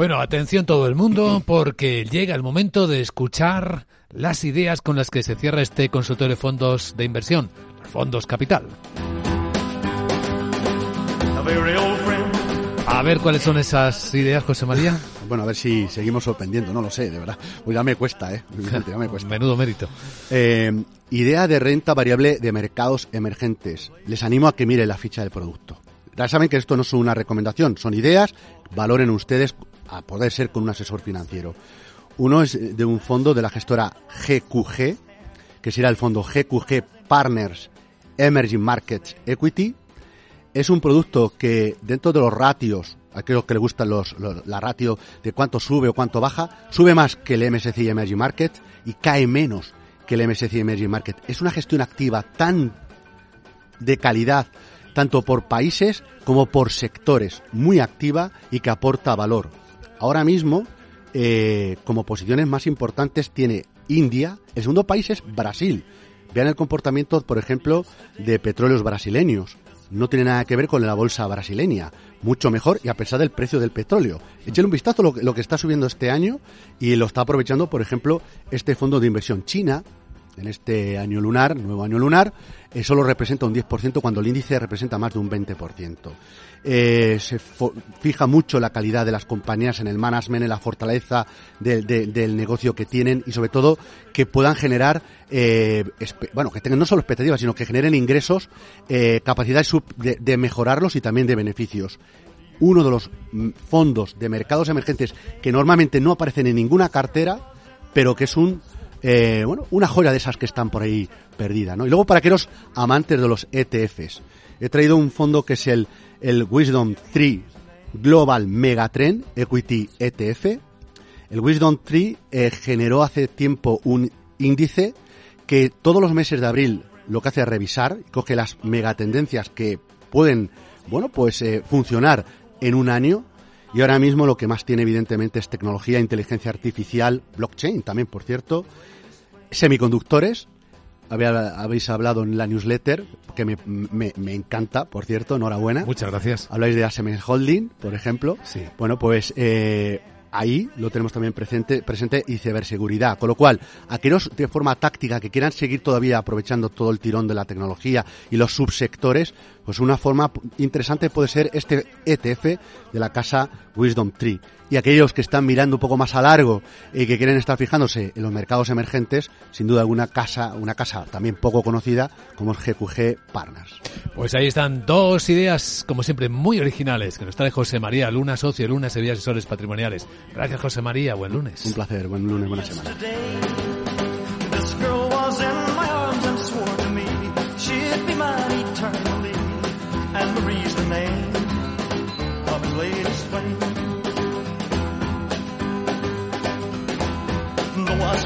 Bueno, atención todo el mundo, porque llega el momento de escuchar las ideas con las que se cierra este consultorio de fondos de inversión, Fondos Capital. A ver cuáles son esas ideas, José María. Bueno, a ver si seguimos sorprendiendo, no lo sé, de verdad. Pues ya me cuesta, ¿eh? Ya me cuesta. Menudo mérito. Eh, idea de renta variable de mercados emergentes. Les animo a que miren la ficha del producto. Ya saben que esto no es una recomendación, son ideas, valoren ustedes a poder ser con un asesor financiero. Uno es de un fondo de la gestora GQG, que será el fondo GQG Partners Emerging Markets Equity. Es un producto que dentro de los ratios, aquellos que le gustan los, la ratio de cuánto sube o cuánto baja, sube más que el MSCI Emerging Market y cae menos que el MSCI Emerging Market. Es una gestión activa tan de calidad, tanto por países como por sectores, muy activa y que aporta valor. Ahora mismo, eh, como posiciones más importantes tiene India, el segundo país es Brasil. Vean el comportamiento, por ejemplo, de petróleos brasileños. No tiene nada que ver con la bolsa brasileña. Mucho mejor y a pesar del precio del petróleo. Echen un vistazo a lo que está subiendo este año y lo está aprovechando, por ejemplo, este fondo de inversión China, en este año lunar, nuevo año lunar, eh, solo representa un 10% cuando el índice representa más de un 20%. Eh, se fija mucho la calidad de las compañías en el management, en la fortaleza del negocio que tienen y sobre todo que puedan generar, eh, bueno, que tengan no solo expectativas, sino que generen ingresos, eh, capacidad de, de mejorarlos y también de beneficios uno de los mm, fondos de mercados emergentes que normalmente no aparecen en ninguna cartera, pero que es un eh, bueno, una joya de esas que están por ahí perdida, ¿no? Y luego para aquellos amantes de los ETFs, he traído un fondo que es el, Wisdom 3 Global Megatrend Equity ETF. El Wisdom 3 eh, generó hace tiempo un índice que todos los meses de abril lo que hace es revisar, coge las megatendencias que pueden, bueno, pues eh, funcionar en un año y ahora mismo lo que más tiene evidentemente es tecnología, inteligencia artificial, blockchain también, por cierto, semiconductores. Habéis hablado en la newsletter, que me, me, encanta, por cierto, enhorabuena. Muchas gracias. Habláis de ASML Holding, por ejemplo. Sí. Bueno, pues eh, ahí lo tenemos también presente, presente y ciberseguridad. Con lo cual, aquellos de forma táctica que quieran seguir todavía aprovechando todo el tirón de la tecnología y los subsectores, pues una forma interesante puede ser este ETF de la casa Wisdom Tree. Y aquellos que están mirando un poco más a largo y que quieren estar fijándose en los mercados emergentes, sin duda alguna casa, una casa también poco conocida como es GQG Partners. Pues ahí están dos ideas, como siempre, muy originales, que nos trae José María Luna, socio de Luna Sevilla Asesores Patrimoniales. Gracias, José María. Buen lunes. Un placer. Buen lunes, buena semana.